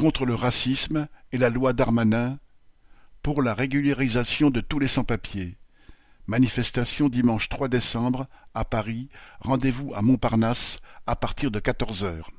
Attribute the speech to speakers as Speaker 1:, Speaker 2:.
Speaker 1: contre le racisme et la loi Darmanin, pour la régularisation de tous les sans-papiers. Manifestation dimanche 3 décembre à Paris, rendez-vous à Montparnasse à partir de quatorze heures.